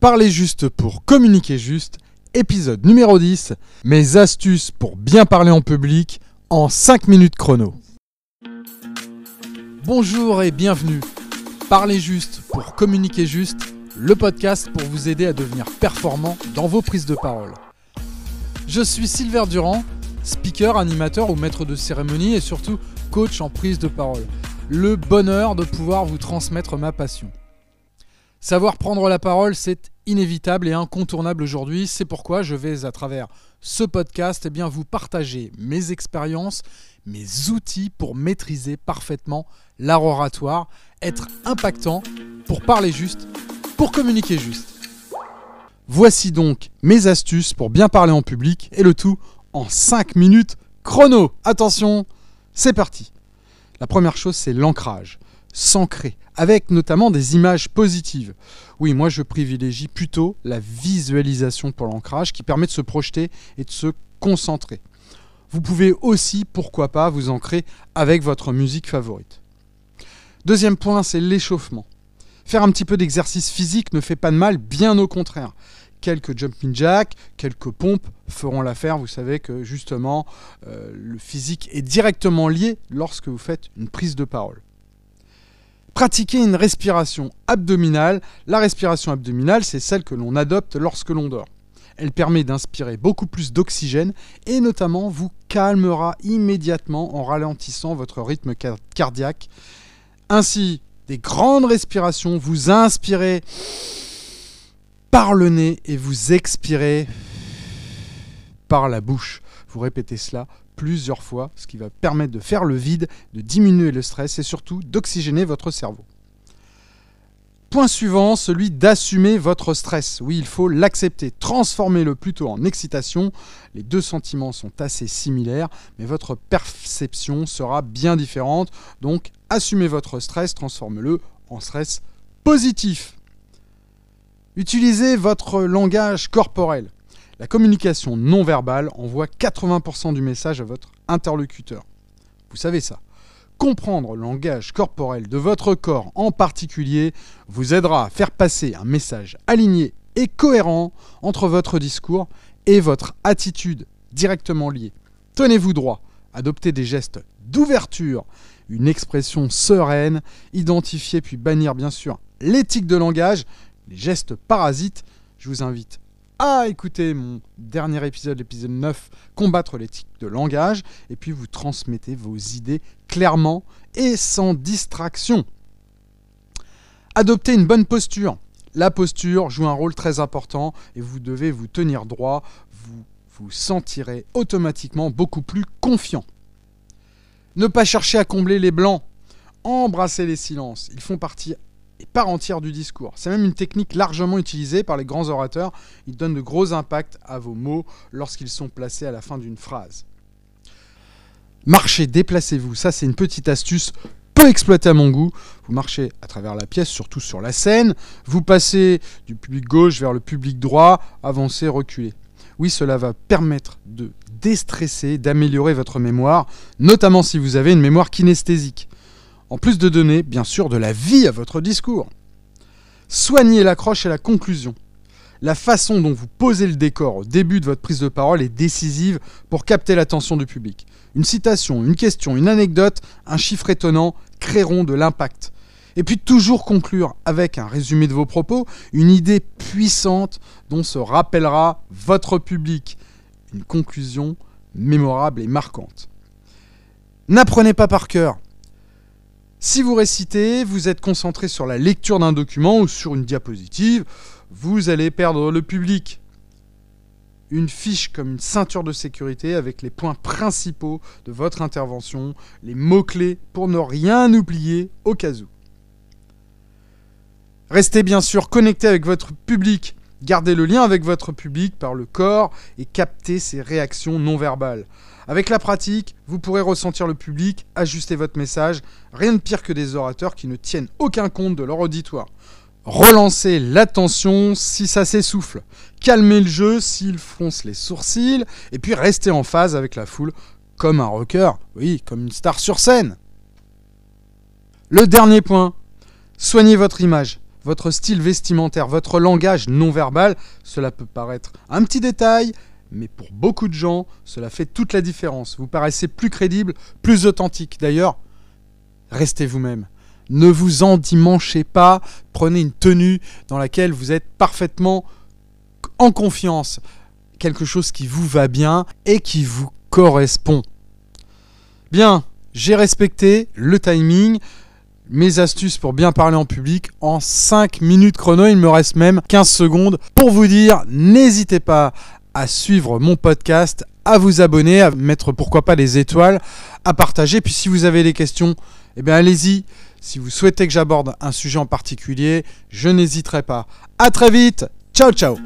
Parlez juste pour communiquer juste, épisode numéro 10, mes astuces pour bien parler en public en 5 minutes chrono. Bonjour et bienvenue. Parlez juste pour communiquer juste, le podcast pour vous aider à devenir performant dans vos prises de parole. Je suis Silver Durand, speaker, animateur ou maître de cérémonie et surtout coach en prise de parole. Le bonheur de pouvoir vous transmettre ma passion. Savoir prendre la parole, c'est inévitable et incontournable aujourd'hui. C'est pourquoi je vais, à travers ce podcast, eh bien, vous partager mes expériences, mes outils pour maîtriser parfaitement l'art oratoire, être impactant, pour parler juste, pour communiquer juste. Voici donc mes astuces pour bien parler en public et le tout en 5 minutes chrono. Attention, c'est parti. La première chose, c'est l'ancrage. S'ancrer, avec notamment des images positives. Oui, moi je privilégie plutôt la visualisation pour l'ancrage qui permet de se projeter et de se concentrer. Vous pouvez aussi, pourquoi pas, vous ancrer avec votre musique favorite. Deuxième point, c'est l'échauffement. Faire un petit peu d'exercice physique ne fait pas de mal, bien au contraire. Quelques jumping jacks, quelques pompes feront l'affaire. Vous savez que justement, euh, le physique est directement lié lorsque vous faites une prise de parole. Pratiquer une respiration abdominale. La respiration abdominale, c'est celle que l'on adopte lorsque l'on dort. Elle permet d'inspirer beaucoup plus d'oxygène et notamment vous calmera immédiatement en ralentissant votre rythme cardiaque. Ainsi, des grandes respirations, vous inspirez par le nez et vous expirez par la bouche. Vous répétez cela plusieurs fois, ce qui va permettre de faire le vide, de diminuer le stress et surtout d'oxygéner votre cerveau. Point suivant, celui d'assumer votre stress. Oui, il faut l'accepter, transformez-le plutôt en excitation. Les deux sentiments sont assez similaires, mais votre perception sera bien différente. Donc, assumez votre stress, transformez-le en stress positif. Utilisez votre langage corporel. La communication non verbale envoie 80% du message à votre interlocuteur. Vous savez ça. Comprendre le langage corporel de votre corps en particulier vous aidera à faire passer un message aligné et cohérent entre votre discours et votre attitude directement liée. Tenez-vous droit, adoptez des gestes d'ouverture, une expression sereine, identifier puis bannir bien sûr l'éthique de langage, les gestes parasites. Je vous invite à écouter mon dernier épisode, l'épisode 9, Combattre l'éthique de langage, et puis vous transmettez vos idées clairement et sans distraction. Adoptez une bonne posture. La posture joue un rôle très important et vous devez vous tenir droit, vous vous sentirez automatiquement beaucoup plus confiant. Ne pas chercher à combler les blancs. Embrassez les silences. Ils font partie et part entière du discours. C'est même une technique largement utilisée par les grands orateurs. Il donne de gros impacts à vos mots lorsqu'ils sont placés à la fin d'une phrase. Marchez, déplacez-vous. Ça, c'est une petite astuce peu exploitée à mon goût. Vous marchez à travers la pièce, surtout sur la scène. Vous passez du public gauche vers le public droit. Avancez, reculez. Oui, cela va permettre de déstresser, d'améliorer votre mémoire, notamment si vous avez une mémoire kinesthésique en plus de donner, bien sûr, de la vie à votre discours. Soignez l'accroche et la conclusion. La façon dont vous posez le décor au début de votre prise de parole est décisive pour capter l'attention du public. Une citation, une question, une anecdote, un chiffre étonnant créeront de l'impact. Et puis toujours conclure avec un résumé de vos propos, une idée puissante dont se rappellera votre public. Une conclusion mémorable et marquante. N'apprenez pas par cœur, si vous récitez, vous êtes concentré sur la lecture d'un document ou sur une diapositive, vous allez perdre le public. Une fiche comme une ceinture de sécurité avec les points principaux de votre intervention, les mots-clés pour ne rien oublier au cas où. Restez bien sûr connecté avec votre public. Gardez le lien avec votre public par le corps et captez ses réactions non verbales. Avec la pratique, vous pourrez ressentir le public, ajuster votre message. Rien de pire que des orateurs qui ne tiennent aucun compte de leur auditoire. Relancez l'attention si ça s'essouffle. Calmez le jeu s'il fronce les sourcils. Et puis restez en phase avec la foule comme un rocker. Oui, comme une star sur scène. Le dernier point. Soignez votre image votre style vestimentaire, votre langage non verbal. Cela peut paraître un petit détail, mais pour beaucoup de gens, cela fait toute la différence. Vous paraissez plus crédible, plus authentique. D'ailleurs, restez vous-même. Ne vous endimanchez pas, prenez une tenue dans laquelle vous êtes parfaitement en confiance, quelque chose qui vous va bien et qui vous correspond. Bien, j'ai respecté le timing, mes astuces pour bien parler en public en 5 minutes chrono, il me reste même 15 secondes pour vous dire, n'hésitez pas à suivre mon podcast, à vous abonner, à mettre pourquoi pas des étoiles, à partager. Puis si vous avez des questions, eh bien allez-y. Si vous souhaitez que j'aborde un sujet en particulier, je n'hésiterai pas. À très vite. Ciao ciao.